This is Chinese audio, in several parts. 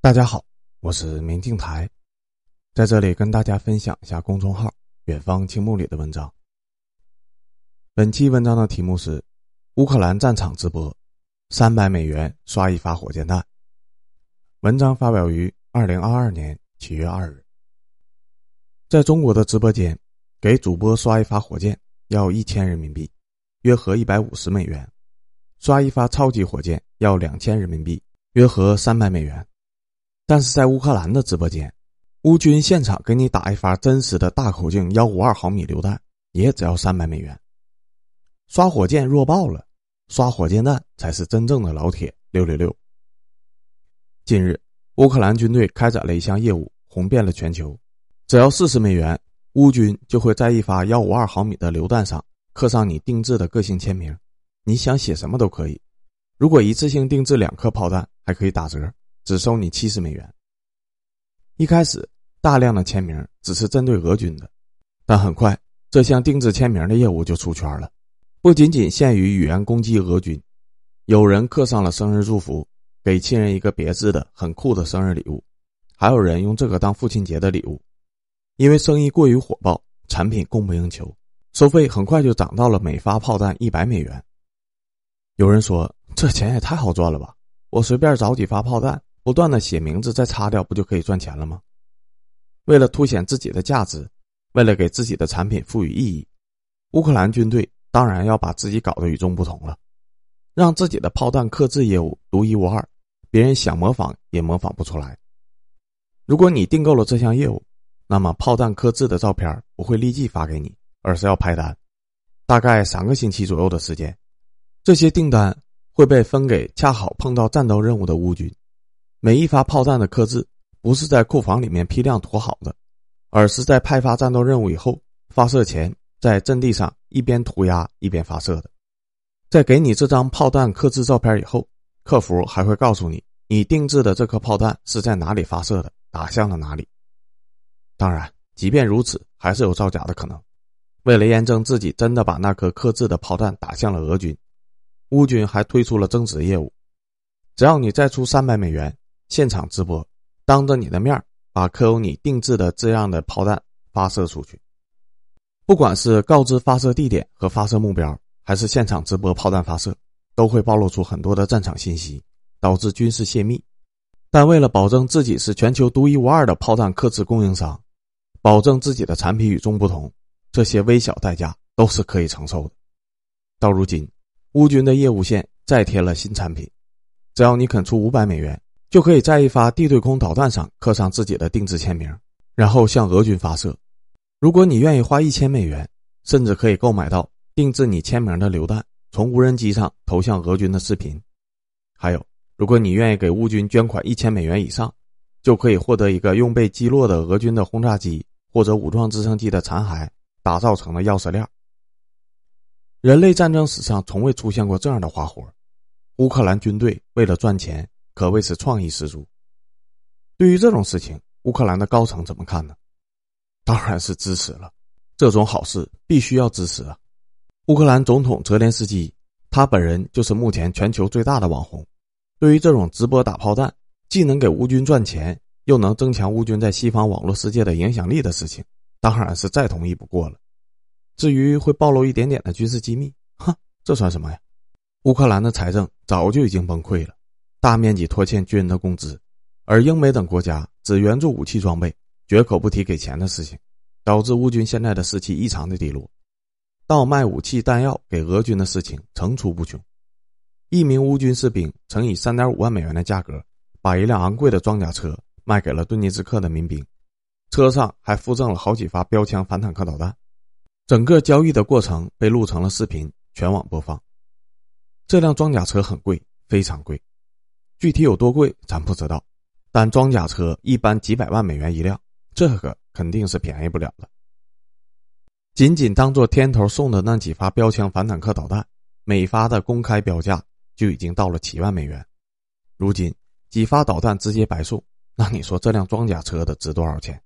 大家好，我是明镜台，在这里跟大家分享一下公众号“远方青木”里的文章。本期文章的题目是：乌克兰战场直播，三百美元刷一发火箭弹。文章发表于二零二二年七月二日。在中国的直播间，给主播刷一发火箭要一千人民币，约合一百五十美元；刷一发超级火箭要两千人民币，约合三百美元。但是在乌克兰的直播间，乌军现场给你打一发真实的大口径幺五二毫米榴弹，也只要三百美元。刷火箭弱爆了，刷火箭弹才是真正的老铁六六六。近日，乌克兰军队开展了一项业务，红遍了全球。只要四十美元，乌军就会在一发幺五二毫米的榴弹上刻上你定制的个性签名，你想写什么都可以。如果一次性定制两颗炮弹，还可以打折。只收你七十美元。一开始，大量的签名只是针对俄军的，但很快，这项定制签名的业务就出圈了。不仅仅限于语言攻击俄军，有人刻上了生日祝福，给亲人一个别致的很酷的生日礼物，还有人用这个当父亲节的礼物。因为生意过于火爆，产品供不应求，收费很快就涨到了每发炮弹一百美元。有人说：“这钱也太好赚了吧！我随便找几发炮弹。”不断的写名字再擦掉，不就可以赚钱了吗？为了凸显自己的价值，为了给自己的产品赋予意义，乌克兰军队当然要把自己搞得与众不同了，让自己的炮弹刻制业务独一无二，别人想模仿也模仿不出来。如果你订购了这项业务，那么炮弹刻制的照片不会立即发给你，而是要拍单，大概三个星期左右的时间，这些订单会被分给恰好碰到战斗任务的乌军。每一发炮弹的刻字不是在库房里面批量涂好的，而是在派发战斗任务以后发射前，在阵地上一边涂鸦一边发射的。在给你这张炮弹刻字照片以后，客服还会告诉你，你定制的这颗炮弹是在哪里发射的，打向了哪里。当然，即便如此，还是有造假的可能。为了验证自己真的把那颗刻字的炮弹打向了俄军，乌军还推出了增值业务，只要你再出三百美元。现场直播，当着你的面把刻有你定制的这样的炮弹发射出去。不管是告知发射地点和发射目标，还是现场直播炮弹发射，都会暴露出很多的战场信息，导致军事泄密。但为了保证自己是全球独一无二的炮弹刻制供应商，保证自己的产品与众不同，这些微小代价都是可以承受的。到如今，乌军的业务线再添了新产品，只要你肯出五百美元。就可以在一发地对空导弹上刻上自己的定制签名，然后向俄军发射。如果你愿意花一千美元，甚至可以购买到定制你签名的榴弹，从无人机上投向俄军的视频。还有，如果你愿意给乌军捐款一千美元以上，就可以获得一个用被击落的俄军的轰炸机或者武装直升机的残骸打造成的钥匙链。人类战争史上从未出现过这样的花活，乌克兰军队为了赚钱。可谓是创意十足。对于这种事情，乌克兰的高层怎么看呢？当然是支持了。这种好事必须要支持啊！乌克兰总统泽连斯基，他本人就是目前全球最大的网红。对于这种直播打炮弹，既能给乌军赚钱，又能增强乌军在西方网络世界的影响力的事情，当然是再同意不过了。至于会暴露一点点的军事机密，哼，这算什么呀？乌克兰的财政早就已经崩溃了。大面积拖欠军人的工资，而英美等国家只援助武器装备，绝口不提给钱的事情，导致乌军现在的士气异常的低落。倒卖武器弹药给俄军的事情层出不穷。一名乌军士兵曾以三点五万美元的价格，把一辆昂贵的装甲车卖给了顿涅茨克的民兵，车上还附赠了好几发标枪反坦克导弹。整个交易的过程被录成了视频，全网播放。这辆装甲车很贵，非常贵。具体有多贵，咱不知道，但装甲车一般几百万美元一辆，这个肯定是便宜不了的。仅仅当做天头送的那几发标枪反坦克导弹，每发的公开标价就已经到了七万美元。如今几发导弹直接白送，那你说这辆装甲车的值多少钱？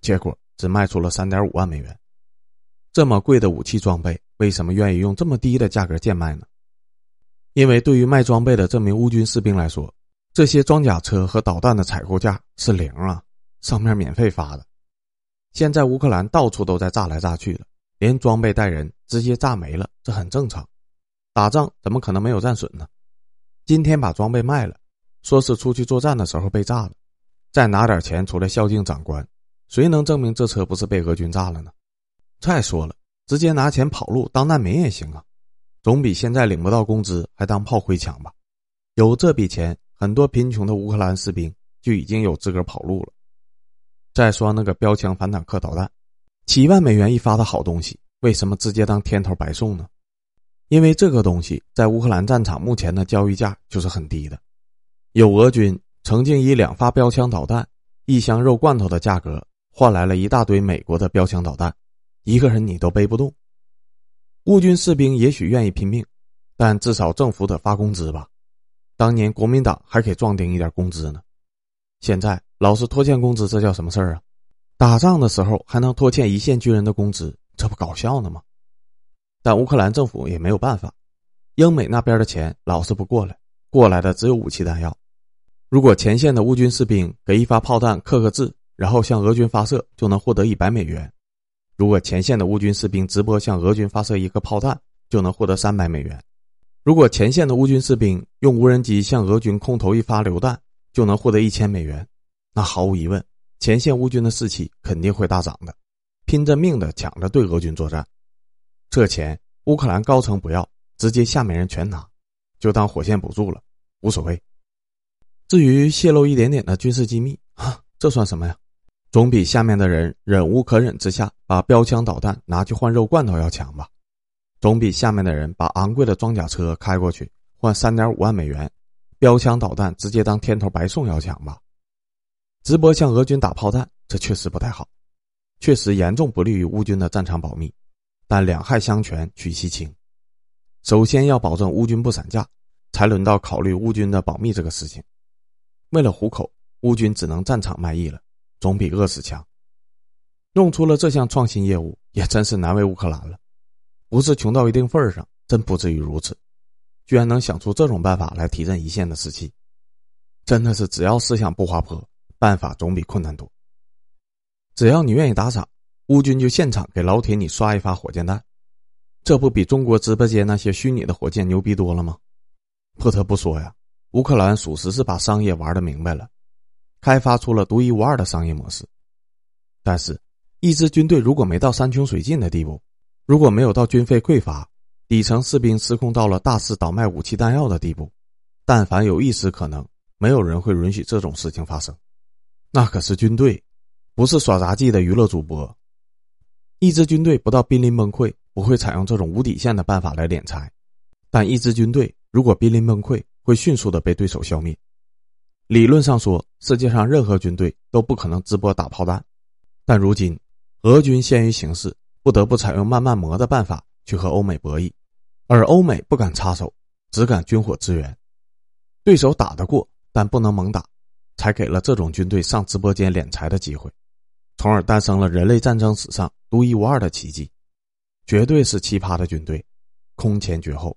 结果只卖出了三点五万美元。这么贵的武器装备，为什么愿意用这么低的价格贱卖呢？因为对于卖装备的这名乌军士兵来说，这些装甲车和导弹的采购价是零啊，上面免费发的。现在乌克兰到处都在炸来炸去的，连装备带人直接炸没了，这很正常。打仗怎么可能没有战损呢？今天把装备卖了，说是出去作战的时候被炸了，再拿点钱出来孝敬长官，谁能证明这车不是被俄军炸了呢？再说了，直接拿钱跑路当难民也行啊，总比现在领不到工资还当炮灰强吧？有这笔钱。很多贫穷的乌克兰士兵就已经有资格跑路了。再说那个标枪反坦克导弹，七万美元一发的好东西，为什么直接当天头白送呢？因为这个东西在乌克兰战场目前的交易价就是很低的。有俄军曾经以两发标枪导弹、一箱肉罐头的价格换来了一大堆美国的标枪导弹，一个人你都背不动。乌军士兵也许愿意拼命，但至少政府得发工资吧。当年国民党还给壮丁一点工资呢，现在老是拖欠工资，这叫什么事儿啊？打仗的时候还能拖欠一线军人的工资，这不搞笑呢吗？但乌克兰政府也没有办法，英美那边的钱老是不过来，过来的只有武器弹药。如果前线的乌军士兵给一发炮弹刻个字，然后向俄军发射，就能获得一百美元；如果前线的乌军士兵直播向俄军发射一个炮弹，就能获得三百美元。如果前线的乌军士兵用无人机向俄军空投一发榴弹，就能获得一千美元，那毫无疑问，前线乌军的士气肯定会大涨的，拼着命的抢着对俄军作战。这钱乌克兰高层不要，直接下面人全拿，就当火线补助了，无所谓。至于泄露一点点的军事机密啊，这算什么呀？总比下面的人忍无可忍之下把标枪导弹拿去换肉罐头要强吧。总比下面的人把昂贵的装甲车开过去换三点五万美元，标枪导弹直接当天头白送要强吧？直播向俄军打炮弹，这确实不太好，确实严重不利于乌军的战场保密。但两害相权取其轻，首先要保证乌军不散架，才轮到考虑乌军的保密这个事情。为了糊口，乌军只能战场卖艺了，总比饿死强。弄出了这项创新业务，也真是难为乌克兰了。不是穷到一定份上，真不至于如此，居然能想出这种办法来提振一线的士气，真的是只要思想不滑坡，办法总比困难多。只要你愿意打赏，乌军就现场给老铁你刷一发火箭弹，这不比中国直播间那些虚拟的火箭牛逼多了吗？不得不说呀，乌克兰属实是把商业玩的明白了，开发出了独一无二的商业模式。但是，一支军队如果没到山穷水尽的地步，如果没有到军费匮乏、底层士兵失控到了大肆倒卖武器弹药的地步，但凡有一丝可能，没有人会允许这种事情发生。那可是军队，不是耍杂技的娱乐主播。一支军队不到濒临崩溃，不会采用这种无底线的办法来敛财；但一支军队如果濒临崩溃，会迅速的被对手消灭。理论上说，世界上任何军队都不可能直播打炮弹，但如今，俄军限于形势。不得不采用慢慢磨的办法去和欧美博弈，而欧美不敢插手，只敢军火支援。对手打得过，但不能猛打，才给了这种军队上直播间敛财的机会，从而诞生了人类战争史上独一无二的奇迹。绝对是奇葩的军队，空前绝后。